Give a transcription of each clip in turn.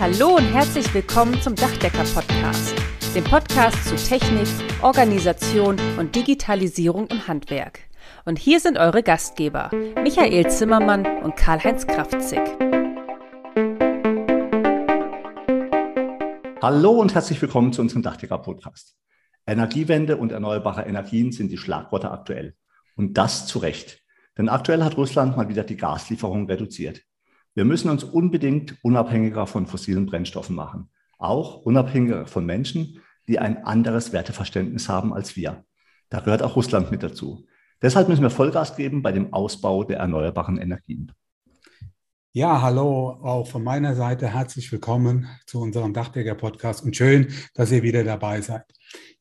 Hallo und herzlich willkommen zum Dachdecker-Podcast, dem Podcast zu Technik, Organisation und Digitalisierung im Handwerk. Und hier sind eure Gastgeber, Michael Zimmermann und Karl-Heinz Kraftzig. Hallo und herzlich willkommen zu unserem Dachdecker-Podcast. Energiewende und erneuerbare Energien sind die Schlagworte aktuell. Und das zu Recht. Denn aktuell hat Russland mal wieder die Gaslieferung reduziert. Wir müssen uns unbedingt unabhängiger von fossilen Brennstoffen machen. Auch unabhängiger von Menschen, die ein anderes Werteverständnis haben als wir. Da gehört auch Russland mit dazu. Deshalb müssen wir Vollgas geben bei dem Ausbau der erneuerbaren Energien. Ja, hallo, auch von meiner Seite herzlich willkommen zu unserem Dachdecker-Podcast und schön, dass ihr wieder dabei seid.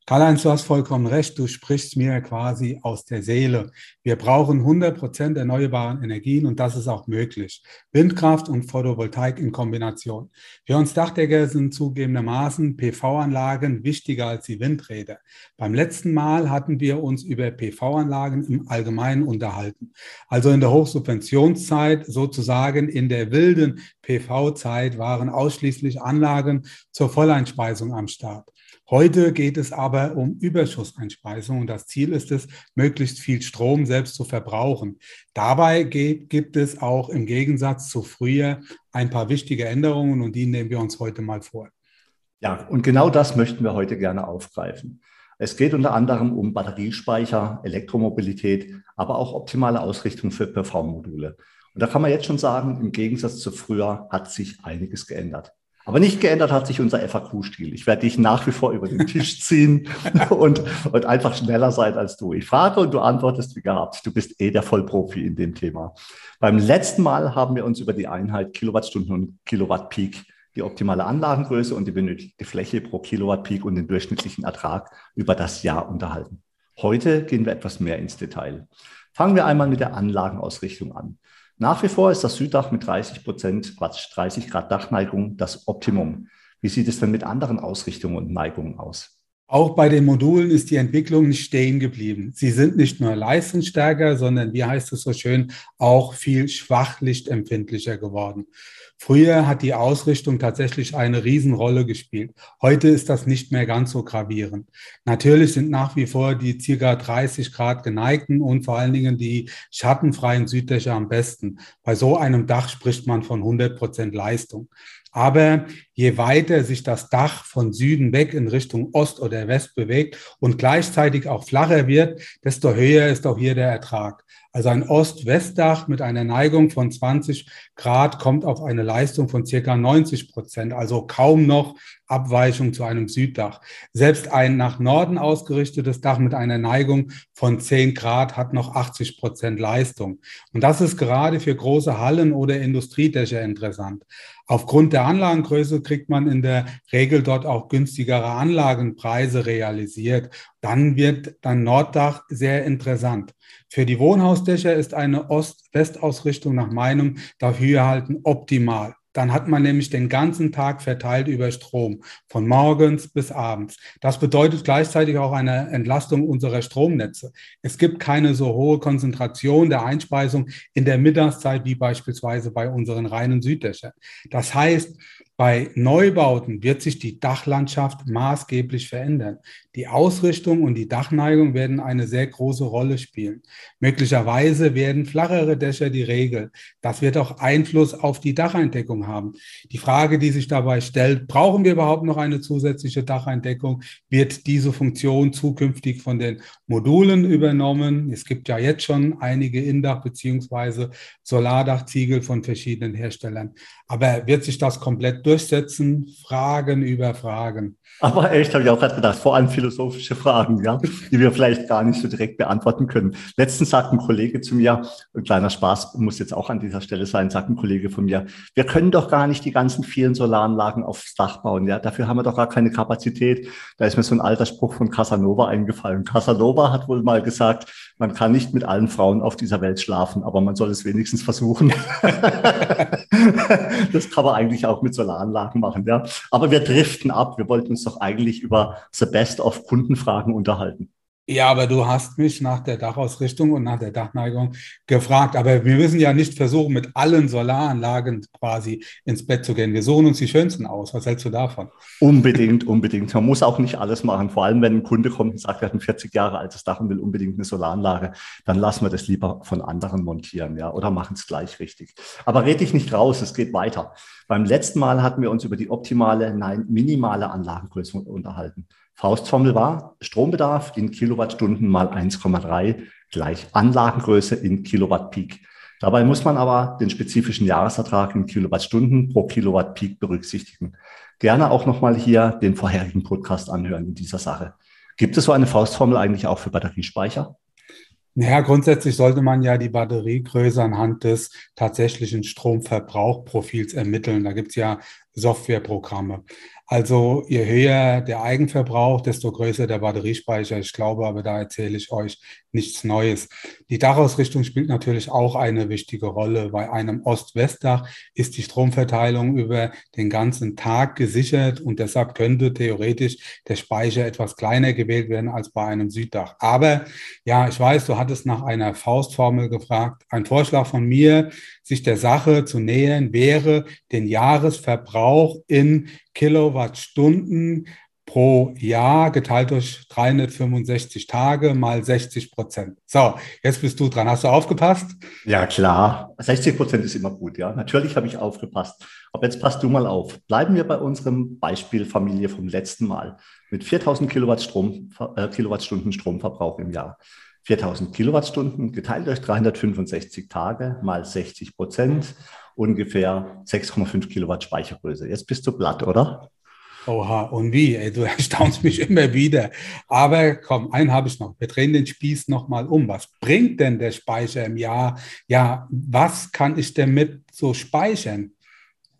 Karl-Heinz, du hast vollkommen recht. Du sprichst mir quasi aus der Seele. Wir brauchen 100 Prozent erneuerbaren Energien und das ist auch möglich. Windkraft und Photovoltaik in Kombination. Für uns Dachdecker sind zugegebenermaßen PV-Anlagen wichtiger als die Windräder. Beim letzten Mal hatten wir uns über PV-Anlagen im Allgemeinen unterhalten. Also in der Hochsubventionszeit, sozusagen in der wilden PV-Zeit, waren ausschließlich Anlagen zur Volleinspeisung am Start. Heute geht es aber um Überschusseinspeisung und das Ziel ist es, möglichst viel Strom selbst zu verbrauchen. Dabei geht, gibt es auch im Gegensatz zu früher ein paar wichtige Änderungen und die nehmen wir uns heute mal vor. Ja, und genau das möchten wir heute gerne aufgreifen. Es geht unter anderem um Batteriespeicher, Elektromobilität, aber auch optimale Ausrichtung für PV-Module. Und da kann man jetzt schon sagen, im Gegensatz zu früher hat sich einiges geändert. Aber nicht geändert hat sich unser FAQ-Stil. Ich werde dich nach wie vor über den Tisch ziehen und, und einfach schneller sein als du. Ich frage und du antwortest wie gehabt. Du bist eh der Vollprofi in dem Thema. Beim letzten Mal haben wir uns über die Einheit Kilowattstunden und Kilowatt Peak, die optimale Anlagengröße und die benötigte Fläche pro Kilowatt Peak und den durchschnittlichen Ertrag über das Jahr unterhalten. Heute gehen wir etwas mehr ins Detail. Fangen wir einmal mit der Anlagenausrichtung an. Nach wie vor ist das Süddach mit 30 Prozent, Quatsch, 30 Grad Dachneigung das Optimum. Wie sieht es denn mit anderen Ausrichtungen und Neigungen aus? Auch bei den Modulen ist die Entwicklung nicht stehen geblieben. Sie sind nicht nur leistungsstärker, sondern, wie heißt es so schön, auch viel schwachlichtempfindlicher geworden. Früher hat die Ausrichtung tatsächlich eine Riesenrolle gespielt. Heute ist das nicht mehr ganz so gravierend. Natürlich sind nach wie vor die circa 30 Grad geneigten und vor allen Dingen die schattenfreien Süddächer am besten. Bei so einem Dach spricht man von 100 Prozent Leistung. Aber je weiter sich das Dach von Süden weg in Richtung Ost oder West bewegt und gleichzeitig auch flacher wird, desto höher ist auch hier der Ertrag. Also ein Ost-West-Dach mit einer Neigung von 20 Grad kommt auf eine Leistung von circa 90 Prozent, also kaum noch Abweichung zu einem Süddach. Selbst ein nach Norden ausgerichtetes Dach mit einer Neigung von 10 Grad hat noch 80 Prozent Leistung. Und das ist gerade für große Hallen oder Industriedächer interessant. Aufgrund der Anlagengröße kriegt man in der Regel dort auch günstigere Anlagenpreise realisiert. Dann wird dann Norddach sehr interessant. Für die Wohnhausdächer ist eine Ost-West-Ausrichtung nach meinem Dafürhalten optimal. Dann hat man nämlich den ganzen Tag verteilt über Strom, von morgens bis abends. Das bedeutet gleichzeitig auch eine Entlastung unserer Stromnetze. Es gibt keine so hohe Konzentration der Einspeisung in der Mittagszeit wie beispielsweise bei unseren reinen Süddächern. Das heißt, bei Neubauten wird sich die Dachlandschaft maßgeblich verändern. Die Ausrichtung und die Dachneigung werden eine sehr große Rolle spielen. Möglicherweise werden flachere Dächer die Regel. Das wird auch Einfluss auf die Dacheindeckung haben. Die Frage, die sich dabei stellt, brauchen wir überhaupt noch eine zusätzliche Dacheindeckung? Wird diese Funktion zukünftig von den Modulen übernommen? Es gibt ja jetzt schon einige Indach- bzw. Solardachziegel von verschiedenen Herstellern. Aber wird sich das komplett durchsetzen? Fragen über Fragen. Aber echt, habe ich auch gerade gedacht, vor allem philosophische Fragen, ja, die wir vielleicht gar nicht so direkt beantworten können. Letztens sagt ein Kollege zu mir, ein kleiner Spaß muss jetzt auch an dieser Stelle sein, sagt ein Kollege von mir, wir können doch gar nicht die ganzen vielen Solaranlagen aufs Dach bauen, ja, dafür haben wir doch gar keine Kapazität. Da ist mir so ein alter Spruch von Casanova eingefallen. Casanova hat wohl mal gesagt, man kann nicht mit allen Frauen auf dieser Welt schlafen, aber man soll es wenigstens versuchen. das kann man eigentlich auch mit Solaranlagen machen, ja. Aber wir driften ab. Wir wollten uns doch eigentlich über the best of Kundenfragen unterhalten. Ja, aber du hast mich nach der Dachausrichtung und nach der Dachneigung gefragt. Aber wir müssen ja nicht versuchen, mit allen Solaranlagen quasi ins Bett zu gehen. Wir suchen uns die schönsten aus. Was hältst du davon? Unbedingt, unbedingt. Man muss auch nicht alles machen. Vor allem, wenn ein Kunde kommt und sagt, er hat ein 40 Jahre altes Dach und will unbedingt eine Solaranlage, dann lassen wir das lieber von anderen montieren, ja, oder machen es gleich richtig. Aber red dich nicht raus, es geht weiter. Beim letzten Mal hatten wir uns über die optimale, nein, minimale Anlagengröße unterhalten. Faustformel war Strombedarf in Kilowattstunden mal 1,3 gleich Anlagengröße in Kilowatt Peak. Dabei muss man aber den spezifischen Jahresertrag in Kilowattstunden pro Kilowatt Peak berücksichtigen. Gerne auch nochmal hier den vorherigen Podcast anhören in dieser Sache. Gibt es so eine Faustformel eigentlich auch für Batteriespeicher? Naja, grundsätzlich sollte man ja die Batteriegröße anhand des tatsächlichen Stromverbrauchprofils ermitteln. Da gibt es ja Softwareprogramme. Also je höher der Eigenverbrauch, desto größer der Batteriespeicher. Ich glaube aber, da erzähle ich euch nichts Neues. Die Dachausrichtung spielt natürlich auch eine wichtige Rolle. Bei einem Ost-West-Dach ist die Stromverteilung über den ganzen Tag gesichert und deshalb könnte theoretisch der Speicher etwas kleiner gewählt werden als bei einem Süddach. Aber ja, ich weiß, du hattest nach einer Faustformel gefragt. Ein Vorschlag von mir, sich der Sache zu nähern, wäre den Jahresverbrauch in Kilowattstunden pro Jahr geteilt durch 365 Tage mal 60 Prozent. So, jetzt bist du dran. Hast du aufgepasst? Ja, klar. 60 Prozent ist immer gut, ja. Natürlich habe ich aufgepasst. Aber jetzt passt du mal auf. Bleiben wir bei unserem Beispiel Familie vom letzten Mal mit 4000 Kilowatt Strom, äh, Kilowattstunden Stromverbrauch im Jahr. 4000 Kilowattstunden geteilt durch 365 Tage mal 60 Prozent, ungefähr 6,5 Kilowatt Speichergröße. Jetzt bist du platt, oder? Oha, und wie? Ey, du erstaunst mich immer wieder. Aber komm, einen habe ich noch. Wir drehen den Spieß nochmal um. Was bringt denn der Speicher im Jahr? Ja, was kann ich damit so speichern?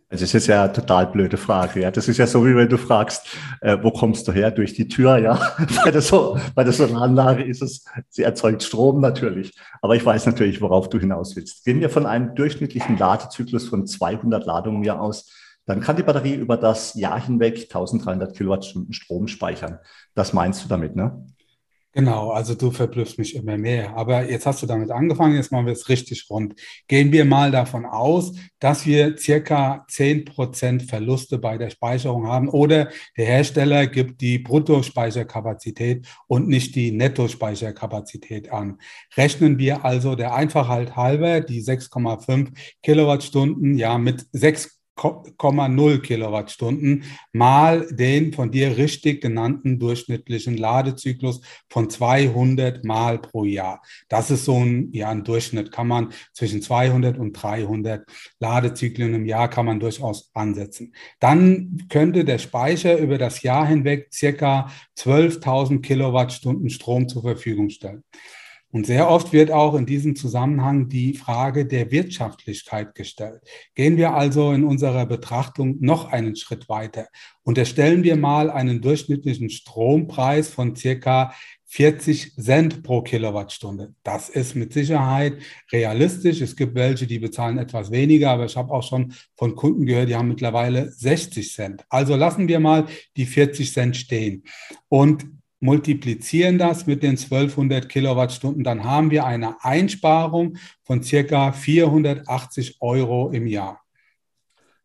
Das ist ja eine total blöde Frage. Ja, das ist ja so, wie wenn du fragst, äh, wo kommst du her? Durch die Tür, ja. bei, der so bei der Solaranlage ist es, sie erzeugt Strom natürlich. Aber ich weiß natürlich, worauf du hinaus willst. Gehen wir von einem durchschnittlichen Ladezyklus von 200 Ladungen Jahr aus, dann kann die Batterie über das Jahr hinweg 1300 Kilowattstunden Strom speichern. Das meinst du damit, ne? Genau, also du verblüffst mich immer mehr. Aber jetzt hast du damit angefangen, jetzt machen wir es richtig rund. Gehen wir mal davon aus, dass wir circa 10% Verluste bei der Speicherung haben oder der Hersteller gibt die Bruttospeicherkapazität und nicht die Nettospeicherkapazität an. Rechnen wir also der Einfachheit halber die 6,5 Kilowattstunden ja mit 6 0,0 Kilowattstunden mal den von dir richtig genannten durchschnittlichen Ladezyklus von 200 Mal pro Jahr. Das ist so ein, ja, ein Durchschnitt kann man zwischen 200 und 300 Ladezyklen im Jahr kann man durchaus ansetzen. Dann könnte der Speicher über das Jahr hinweg circa 12.000 Kilowattstunden Strom zur Verfügung stellen. Und sehr oft wird auch in diesem Zusammenhang die Frage der Wirtschaftlichkeit gestellt. Gehen wir also in unserer Betrachtung noch einen Schritt weiter. Unterstellen wir mal einen durchschnittlichen Strompreis von circa 40 Cent pro Kilowattstunde. Das ist mit Sicherheit realistisch. Es gibt welche, die bezahlen etwas weniger, aber ich habe auch schon von Kunden gehört, die haben mittlerweile 60 Cent. Also lassen wir mal die 40 Cent stehen. Und multiplizieren das mit den 1200 Kilowattstunden, dann haben wir eine Einsparung von circa 480 Euro im Jahr.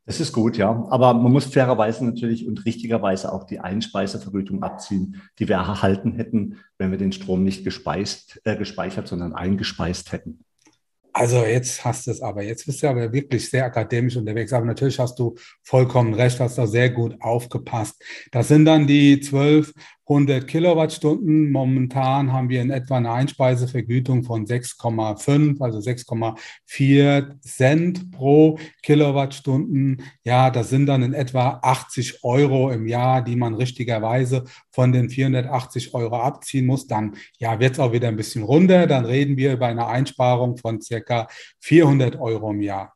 Das ist gut, ja. Aber man muss fairerweise natürlich und richtigerweise auch die Einspeisevergütung abziehen, die wir erhalten hätten, wenn wir den Strom nicht gespeist, äh, gespeichert, sondern eingespeist hätten. Also jetzt hast du es aber, jetzt bist du aber wirklich sehr akademisch unterwegs. Aber natürlich hast du vollkommen recht, hast da sehr gut aufgepasst. Das sind dann die 1200 Kilowattstunden. Momentan haben wir in etwa eine Einspeisevergütung von 6,5, also 6,4 Cent pro Kilowattstunden. Ja, das sind dann in etwa 80 Euro im Jahr, die man richtigerweise von den 480 Euro abziehen muss. Dann ja, wird es auch wieder ein bisschen runter. Dann reden wir über eine Einsparung von circa 400 Euro im Jahr.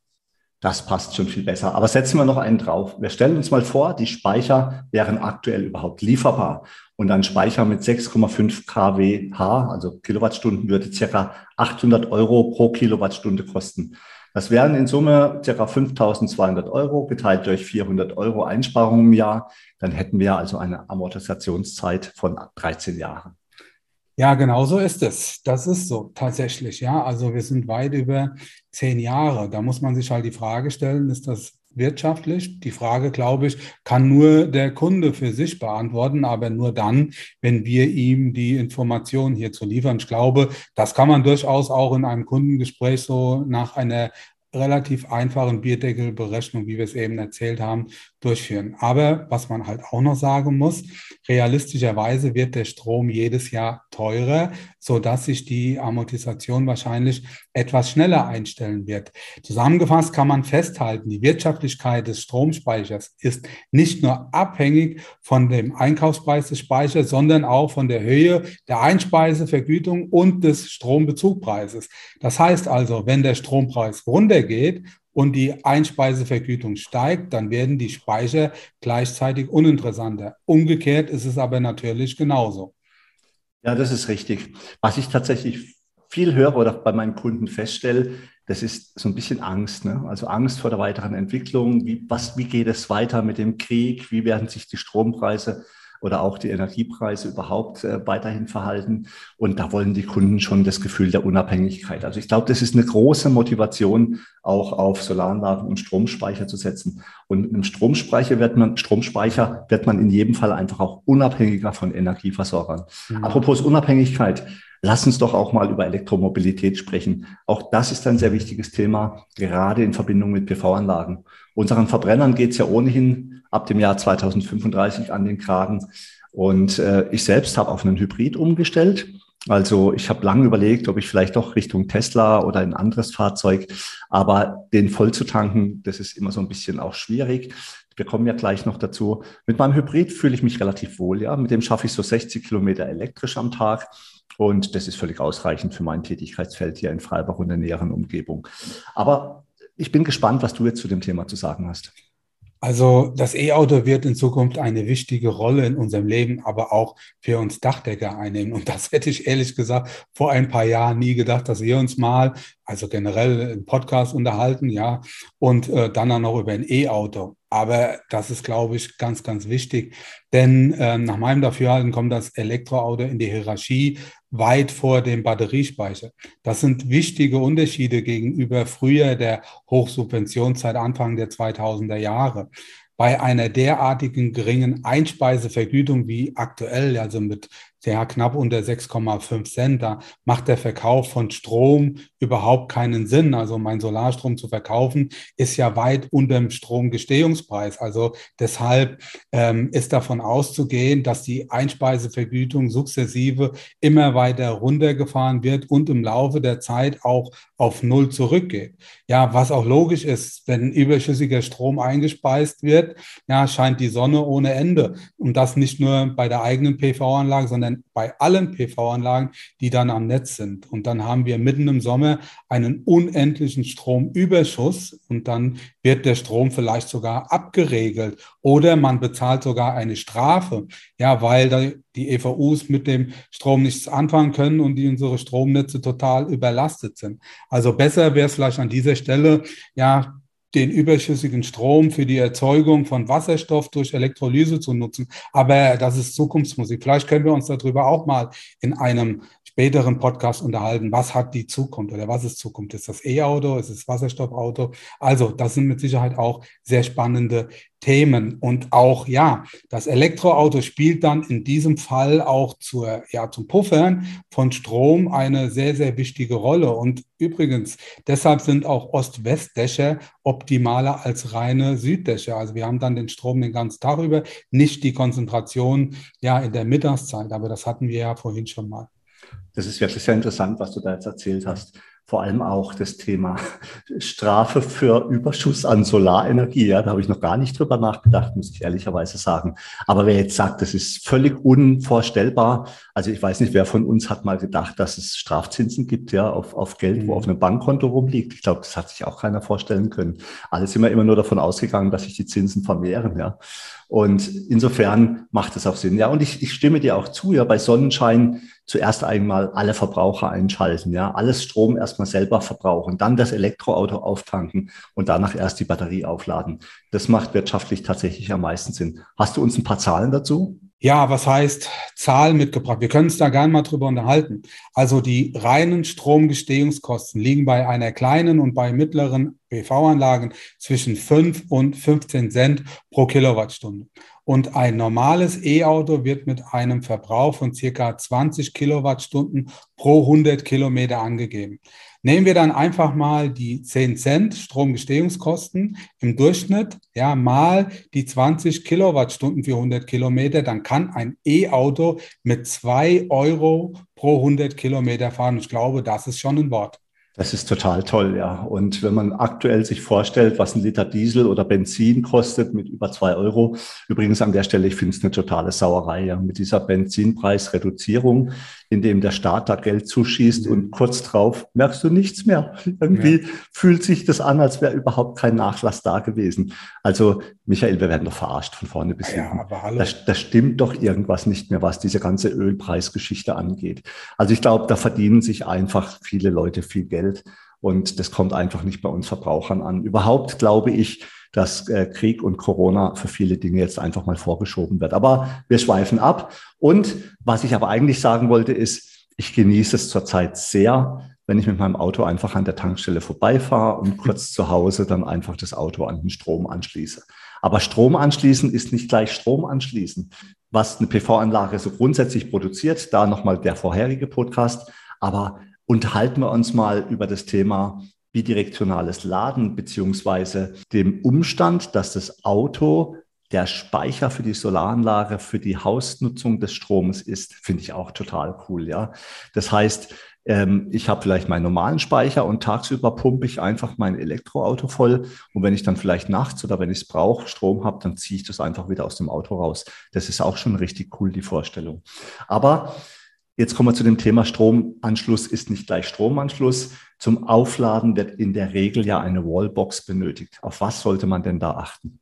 Das passt schon viel besser. Aber setzen wir noch einen drauf. Wir stellen uns mal vor, die Speicher wären aktuell überhaupt lieferbar. Und ein Speicher mit 6,5 kWh, also Kilowattstunden, würde circa 800 Euro pro Kilowattstunde kosten. Das wären in Summe circa 5200 Euro geteilt durch 400 Euro Einsparung im Jahr. Dann hätten wir also eine Amortisationszeit von 13 Jahren. Ja, genau so ist es. Das ist so tatsächlich. Ja, also wir sind weit über zehn Jahre. Da muss man sich halt die Frage stellen, ist das wirtschaftlich? Die Frage, glaube ich, kann nur der Kunde für sich beantworten, aber nur dann, wenn wir ihm die Informationen hierzu liefern. Ich glaube, das kann man durchaus auch in einem Kundengespräch so nach einer relativ einfachen Bierdeckelberechnung, wie wir es eben erzählt haben, durchführen. Aber was man halt auch noch sagen muss, realistischerweise wird der Strom jedes Jahr teurer, so dass sich die Amortisation wahrscheinlich etwas schneller einstellen wird. Zusammengefasst kann man festhalten, die Wirtschaftlichkeit des Stromspeichers ist nicht nur abhängig von dem Einkaufspreis des Speichers, sondern auch von der Höhe der Einspeisevergütung und des Strombezugpreises. Das heißt also, wenn der Strompreis runtergeht und die Einspeisevergütung steigt, dann werden die Speicher gleichzeitig uninteressanter. Umgekehrt ist es aber natürlich genauso. Ja, das ist richtig. Was ich tatsächlich viel höre oder bei meinen Kunden feststelle, das ist so ein bisschen Angst. Ne? Also Angst vor der weiteren Entwicklung. Wie, was, wie geht es weiter mit dem Krieg? Wie werden sich die Strompreise oder auch die Energiepreise überhaupt äh, weiterhin verhalten. Und da wollen die Kunden schon das Gefühl der Unabhängigkeit. Also ich glaube, das ist eine große Motivation, auch auf Solaranlagen und Stromspeicher zu setzen. Und im Stromspeicher wird man, Stromspeicher wird man in jedem Fall einfach auch unabhängiger von Energieversorgern. Mhm. Apropos Unabhängigkeit. Lass uns doch auch mal über Elektromobilität sprechen. Auch das ist ein sehr wichtiges Thema, gerade in Verbindung mit PV-Anlagen. Unseren Verbrennern geht es ja ohnehin ab dem Jahr 2035 an den Kragen. Und äh, ich selbst habe auf einen Hybrid umgestellt. Also ich habe lange überlegt, ob ich vielleicht doch Richtung Tesla oder ein anderes Fahrzeug, aber den voll zu tanken, das ist immer so ein bisschen auch schwierig. Wir kommen ja gleich noch dazu. Mit meinem Hybrid fühle ich mich relativ wohl, ja. Mit dem schaffe ich so 60 Kilometer elektrisch am Tag. Und das ist völlig ausreichend für mein Tätigkeitsfeld hier in Freiburg und der näheren Umgebung. Aber ich bin gespannt, was du jetzt zu dem Thema zu sagen hast. Also das E-Auto wird in Zukunft eine wichtige Rolle in unserem Leben, aber auch für uns Dachdecker einnehmen. Und das hätte ich ehrlich gesagt vor ein paar Jahren nie gedacht, dass wir uns mal, also generell im Podcast unterhalten, ja, und äh, dann auch noch über ein E-Auto. Aber das ist, glaube ich, ganz, ganz wichtig. Denn äh, nach meinem Dafürhalten kommt das Elektroauto in die Hierarchie weit vor dem Batteriespeicher. Das sind wichtige Unterschiede gegenüber früher der Hochsubventionszeit Anfang der 2000er Jahre bei einer derartigen geringen Einspeisevergütung wie aktuell, also mit ja knapp unter 6,5 Cent. Da macht der Verkauf von Strom überhaupt keinen Sinn. Also mein Solarstrom zu verkaufen ist ja weit unter dem Stromgestehungspreis. Also deshalb ähm, ist davon auszugehen, dass die Einspeisevergütung sukzessive immer weiter runtergefahren wird und im Laufe der Zeit auch auf Null zurückgeht. Ja, was auch logisch ist, wenn überschüssiger Strom eingespeist wird, ja, scheint die Sonne ohne Ende. Und das nicht nur bei der eigenen PV-Anlage, sondern bei allen PV-Anlagen, die dann am Netz sind. Und dann haben wir mitten im Sommer einen unendlichen Stromüberschuss und dann wird der Strom vielleicht sogar abgeregelt oder man bezahlt sogar eine Strafe, ja, weil die EVUs mit dem Strom nichts anfangen können und die unsere Stromnetze total überlastet sind. Also besser wäre es vielleicht an dieser Stelle, ja, den überschüssigen Strom für die Erzeugung von Wasserstoff durch Elektrolyse zu nutzen. Aber das ist Zukunftsmusik. Vielleicht können wir uns darüber auch mal in einem späteren Podcast unterhalten. Was hat die Zukunft oder was ist Zukunft? Ist das E-Auto? Ist es Wasserstoffauto? Also, das sind mit Sicherheit auch sehr spannende Themen. Und auch, ja, das Elektroauto spielt dann in diesem Fall auch zur, ja, zum Puffern von Strom eine sehr, sehr wichtige Rolle. Und übrigens, deshalb sind auch Ost-West-Dächer optimaler als reine Süddächer. Also wir haben dann den Strom den ganzen Tag über, nicht die Konzentration, ja, in der Mittagszeit. Aber das hatten wir ja vorhin schon mal. Das ist wirklich sehr interessant, was du da jetzt erzählt hast. Vor allem auch das Thema Strafe für Überschuss an Solarenergie. Ja, da habe ich noch gar nicht drüber nachgedacht, muss ich ehrlicherweise sagen. Aber wer jetzt sagt, das ist völlig unvorstellbar, also ich weiß nicht, wer von uns hat mal gedacht, dass es Strafzinsen gibt, ja, auf, auf Geld, wo mhm. auf einem Bankkonto rumliegt. Ich glaube, das hat sich auch keiner vorstellen können. Alle sind wir immer nur davon ausgegangen, dass sich die Zinsen vermehren, ja. Und insofern macht es auch Sinn. Ja, und ich, ich stimme dir auch zu, ja, bei Sonnenschein zuerst einmal alle Verbraucher einschalten, ja, alles Strom erstmal selber verbrauchen, dann das Elektroauto auftanken und danach erst die Batterie aufladen. Das macht wirtschaftlich tatsächlich am meisten Sinn. Hast du uns ein paar Zahlen dazu? Ja, was heißt Zahlen mitgebracht? Wir können uns da gerne mal drüber unterhalten. Also die reinen Stromgestehungskosten liegen bei einer kleinen und bei mittleren PV-Anlagen zwischen 5 und 15 Cent pro Kilowattstunde. Und ein normales E-Auto wird mit einem Verbrauch von circa 20 Kilowattstunden pro 100 Kilometer angegeben. Nehmen wir dann einfach mal die 10 Cent Stromgestehungskosten im Durchschnitt, ja, mal die 20 Kilowattstunden für 100 Kilometer, dann kann ein E-Auto mit 2 Euro pro 100 Kilometer fahren. Ich glaube, das ist schon ein Wort. Das ist total toll, ja. Und wenn man aktuell sich vorstellt, was ein Liter Diesel oder Benzin kostet mit über zwei Euro, übrigens an der Stelle, ich finde es eine totale Sauerei, ja, mit dieser Benzinpreisreduzierung, in dem der Staat da Geld zuschießt und kurz drauf merkst du nichts mehr. Irgendwie ja. fühlt sich das an, als wäre überhaupt kein Nachlass da gewesen. Also, Michael, wir werden doch verarscht von vorne bis hinten. Ja, aber hallo. Da, da stimmt doch irgendwas nicht mehr, was diese ganze Ölpreisgeschichte angeht. Also ich glaube, da verdienen sich einfach viele Leute viel Geld Geld. Und das kommt einfach nicht bei uns Verbrauchern an. Überhaupt glaube ich, dass äh, Krieg und Corona für viele Dinge jetzt einfach mal vorgeschoben wird. Aber wir schweifen ab. Und was ich aber eigentlich sagen wollte, ist, ich genieße es zurzeit sehr, wenn ich mit meinem Auto einfach an der Tankstelle vorbeifahre und kurz zu Hause dann einfach das Auto an den Strom anschließe. Aber Strom anschließen ist nicht gleich Strom anschließen. Was eine PV-Anlage so grundsätzlich produziert, da nochmal der vorherige Podcast. Aber unterhalten wir uns mal über das Thema bidirektionales Laden beziehungsweise dem Umstand, dass das Auto der Speicher für die Solaranlage, für die Hausnutzung des Stroms ist, finde ich auch total cool. Ja, das heißt, ähm, ich habe vielleicht meinen normalen Speicher und tagsüber pumpe ich einfach mein Elektroauto voll. Und wenn ich dann vielleicht nachts oder wenn ich es brauche, Strom habe, dann ziehe ich das einfach wieder aus dem Auto raus. Das ist auch schon richtig cool, die Vorstellung. Aber Jetzt kommen wir zu dem Thema Stromanschluss ist nicht gleich Stromanschluss. Zum Aufladen wird in der Regel ja eine Wallbox benötigt. Auf was sollte man denn da achten?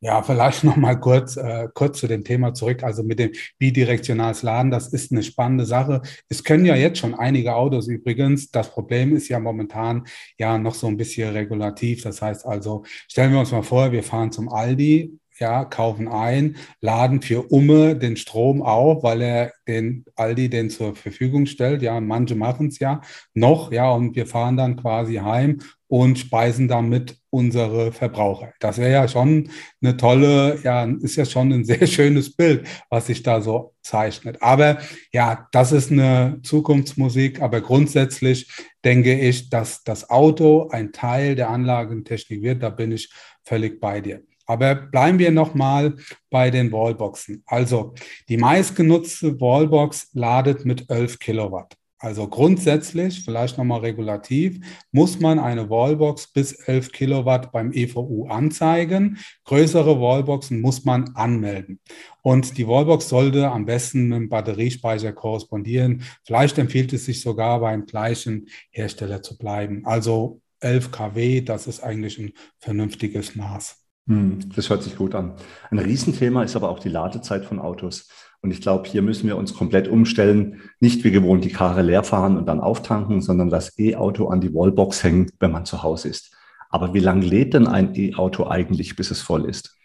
Ja, vielleicht noch mal kurz, äh, kurz zu dem Thema zurück. Also mit dem bidirektionales Laden, das ist eine spannende Sache. Es können ja jetzt schon einige Autos übrigens. Das Problem ist ja momentan ja noch so ein bisschen regulativ. Das heißt also, stellen wir uns mal vor, wir fahren zum Aldi, ja, kaufen ein, laden für Umme den Strom auf, weil er den Aldi den zur Verfügung stellt. Ja, manche machen es ja noch, ja, und wir fahren dann quasi heim und speisen damit unsere Verbraucher. Das wäre ja schon eine tolle, ja, ist ja schon ein sehr schönes Bild, was sich da so zeichnet. Aber ja, das ist eine Zukunftsmusik, aber grundsätzlich denke ich, dass das Auto ein Teil der Anlagentechnik wird. Da bin ich völlig bei dir. Aber bleiben wir nochmal bei den Wallboxen. Also die meistgenutzte Wallbox ladet mit 11 Kilowatt. Also grundsätzlich, vielleicht nochmal regulativ, muss man eine Wallbox bis 11 Kilowatt beim EVU anzeigen. Größere Wallboxen muss man anmelden. Und die Wallbox sollte am besten mit dem Batteriespeicher korrespondieren. Vielleicht empfiehlt es sich sogar beim gleichen Hersteller zu bleiben. Also 11 kW, das ist eigentlich ein vernünftiges Maß. Hm, das hört sich gut an. Ein Riesenthema ist aber auch die Ladezeit von Autos. Und ich glaube, hier müssen wir uns komplett umstellen. Nicht wie gewohnt die Karre leer fahren und dann auftanken, sondern das E-Auto an die Wallbox hängen, wenn man zu Hause ist. Aber wie lange lädt denn ein E-Auto eigentlich, bis es voll ist?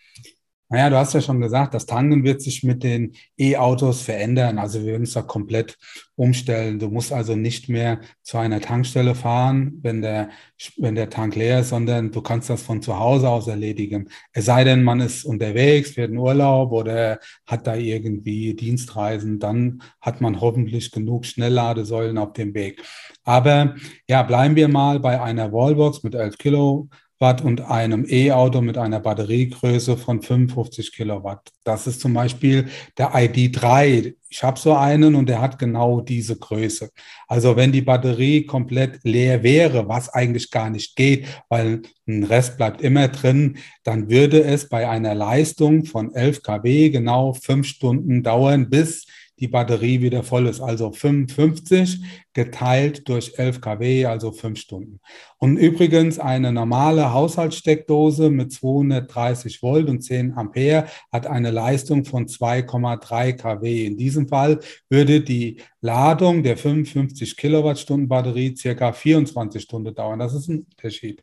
Naja, du hast ja schon gesagt, das Tanken wird sich mit den E-Autos verändern. Also wir werden es da komplett umstellen. Du musst also nicht mehr zu einer Tankstelle fahren, wenn der, wenn der Tank leer ist, sondern du kannst das von zu Hause aus erledigen. Es sei denn, man ist unterwegs, fährt in Urlaub oder hat da irgendwie Dienstreisen, dann hat man hoffentlich genug Schnellladesäulen auf dem Weg. Aber ja, bleiben wir mal bei einer Wallbox mit 11 Kilo Watt und einem E-Auto mit einer Batteriegröße von 55 Kilowatt. Das ist zum Beispiel der ID3. Ich habe so einen und der hat genau diese Größe. Also wenn die Batterie komplett leer wäre, was eigentlich gar nicht geht, weil ein Rest bleibt immer drin, dann würde es bei einer Leistung von 11 kW genau fünf Stunden dauern, bis die Batterie wieder voll ist. Also 55 geteilt durch 11 kW, also 5 Stunden. Und übrigens eine normale Haushaltssteckdose mit 230 Volt und 10 Ampere hat eine Leistung von 2,3 kW. In diesem Fall würde die Ladung der 55 Kilowattstunden Batterie circa 24 Stunden dauern. Das ist ein Unterschied.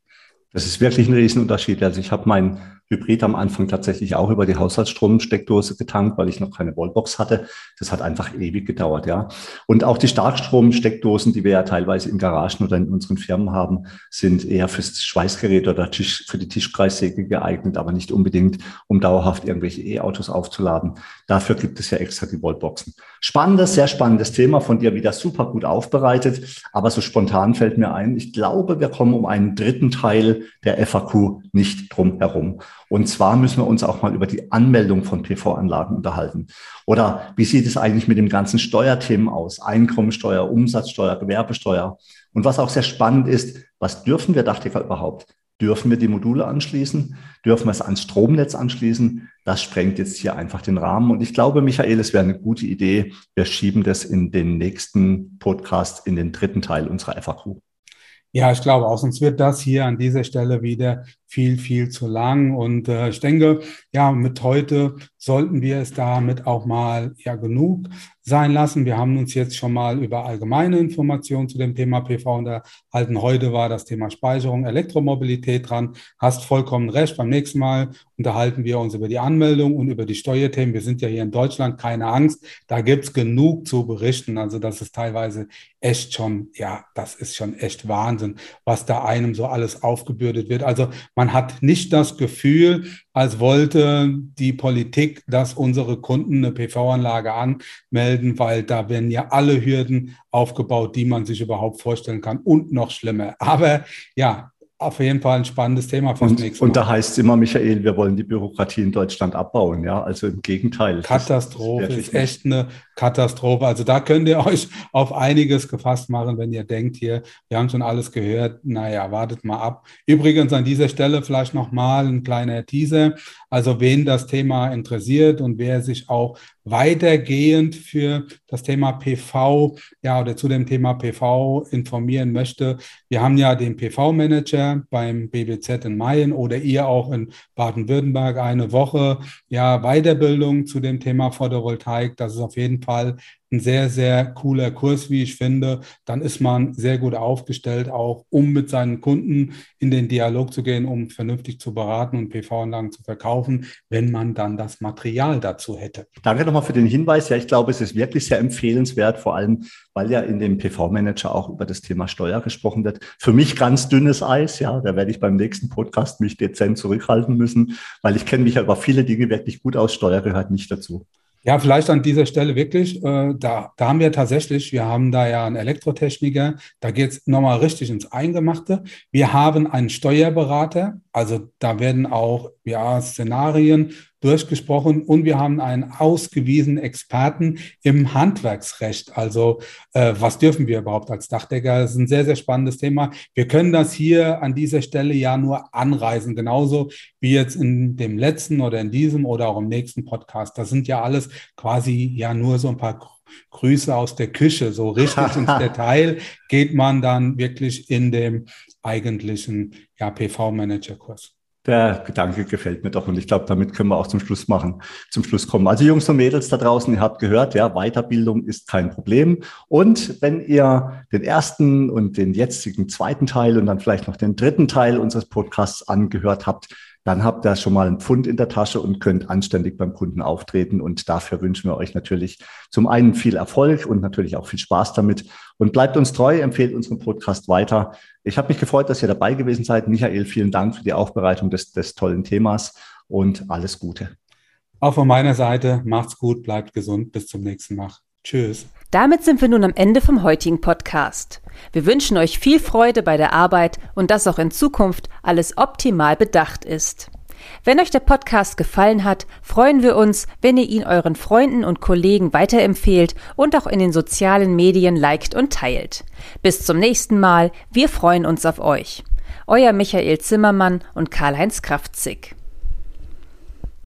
Das ist wirklich ein Riesenunterschied. Also ich habe mein Hybrid am Anfang tatsächlich auch über die Haushaltsstromsteckdose getankt, weil ich noch keine Wallbox hatte. Das hat einfach ewig gedauert, ja. Und auch die Starkstromsteckdosen, die wir ja teilweise in Garagen oder in unseren Firmen haben, sind eher fürs Schweißgerät oder Tisch, für die Tischkreissäge geeignet, aber nicht unbedingt, um dauerhaft irgendwelche E-Autos aufzuladen. Dafür gibt es ja extra die Wallboxen. Spannendes, sehr spannendes Thema, von dir wieder super gut aufbereitet. Aber so spontan fällt mir ein, ich glaube, wir kommen um einen dritten Teil der FAQ nicht drum herum. Und zwar müssen wir uns auch mal über die Anmeldung von PV-Anlagen unterhalten. Oder wie sieht es eigentlich mit dem ganzen Steuerthemen aus? Einkommensteuer, Umsatzsteuer, Gewerbesteuer. Und was auch sehr spannend ist, was dürfen wir Dachdecker überhaupt? Dürfen wir die Module anschließen? Dürfen wir es ans Stromnetz anschließen? Das sprengt jetzt hier einfach den Rahmen. Und ich glaube, Michael, es wäre eine gute Idee. Wir schieben das in den nächsten Podcast, in den dritten Teil unserer FAQ. Ja, ich glaube auch, sonst wird das hier an dieser Stelle wieder viel, viel zu lang. Und äh, ich denke, ja, mit heute sollten wir es damit auch mal ja genug sein lassen. Wir haben uns jetzt schon mal über allgemeine Informationen zu dem Thema PV unterhalten. Heute war das Thema Speicherung, Elektromobilität dran. Hast vollkommen recht. Beim nächsten Mal unterhalten wir uns über die Anmeldung und über die Steuerthemen. Wir sind ja hier in Deutschland, keine Angst. Da gibt's genug zu berichten. Also das ist teilweise echt schon, ja, das ist schon echt Wahnsinn, was da einem so alles aufgebürdet wird. Also man hat nicht das Gefühl, als wollte die Politik, dass unsere Kunden eine PV-Anlage anmelden, weil da werden ja alle Hürden aufgebaut, die man sich überhaupt vorstellen kann und noch schlimmer. Aber ja, auf jeden Fall ein spannendes Thema fürs und, nächste Mal. Und da heißt es immer, Michael, wir wollen die Bürokratie in Deutschland abbauen. Ja, also im Gegenteil. Katastrophe, ist, ist echt eine Katastrophe. Also da könnt ihr euch auf einiges gefasst machen, wenn ihr denkt hier, wir haben schon alles gehört. Naja, wartet mal ab. Übrigens an dieser Stelle vielleicht nochmal ein kleiner Teaser. Also wen das Thema interessiert und wer sich auch weitergehend für das Thema PV, ja, oder zu dem Thema PV informieren möchte. Wir haben ja den PV-Manager beim BBZ in Mayen oder ihr auch in Baden-Württemberg eine Woche, ja, Weiterbildung zu dem Thema Photovoltaik. Das ist auf jeden Fall ein sehr, sehr cooler Kurs, wie ich finde. Dann ist man sehr gut aufgestellt, auch um mit seinen Kunden in den Dialog zu gehen, um vernünftig zu beraten und PV-Anlagen zu verkaufen, wenn man dann das Material dazu hätte. Danke nochmal für den Hinweis. Ja, ich glaube, es ist wirklich sehr empfehlenswert, vor allem, weil ja in dem PV-Manager auch über das Thema Steuer gesprochen wird. Für mich ganz dünnes Eis, ja, da werde ich beim nächsten Podcast mich dezent zurückhalten müssen, weil ich kenne mich ja über viele Dinge wirklich gut aus. Steuer gehört nicht dazu. Ja, vielleicht an dieser Stelle wirklich, äh, da, da haben wir tatsächlich, wir haben da ja einen Elektrotechniker, da geht's nochmal richtig ins Eingemachte. Wir haben einen Steuerberater, also da werden auch ja, Szenarien durchgesprochen und wir haben einen ausgewiesenen Experten im Handwerksrecht. Also äh, was dürfen wir überhaupt als Dachdecker? Das ist ein sehr, sehr spannendes Thema. Wir können das hier an dieser Stelle ja nur anreisen, genauso wie jetzt in dem letzten oder in diesem oder auch im nächsten Podcast. Das sind ja alles quasi ja nur so ein paar Grüße aus der Küche. So richtig ins Detail geht man dann wirklich in dem eigentlichen ja, PV-Manager-Kurs. Der Gedanke gefällt mir doch und ich glaube, damit können wir auch zum Schluss machen, zum Schluss kommen. Also Jungs und Mädels da draußen, ihr habt gehört, ja, Weiterbildung ist kein Problem. Und wenn ihr den ersten und den jetzigen zweiten Teil und dann vielleicht noch den dritten Teil unseres Podcasts angehört habt, dann habt ihr schon mal einen Pfund in der Tasche und könnt anständig beim Kunden auftreten. Und dafür wünschen wir euch natürlich zum einen viel Erfolg und natürlich auch viel Spaß damit. Und bleibt uns treu, empfehlt unseren Podcast weiter. Ich habe mich gefreut, dass ihr dabei gewesen seid. Michael, vielen Dank für die Aufbereitung des, des tollen Themas und alles Gute. Auch von meiner Seite, macht's gut, bleibt gesund, bis zum nächsten Mal. Tschüss. Damit sind wir nun am Ende vom heutigen Podcast. Wir wünschen euch viel Freude bei der Arbeit und dass auch in Zukunft alles optimal bedacht ist. Wenn euch der Podcast gefallen hat, freuen wir uns, wenn ihr ihn euren Freunden und Kollegen weiterempfehlt und auch in den sozialen Medien liked und teilt. Bis zum nächsten Mal, wir freuen uns auf euch. Euer Michael Zimmermann und Karl-Heinz Kraftzig.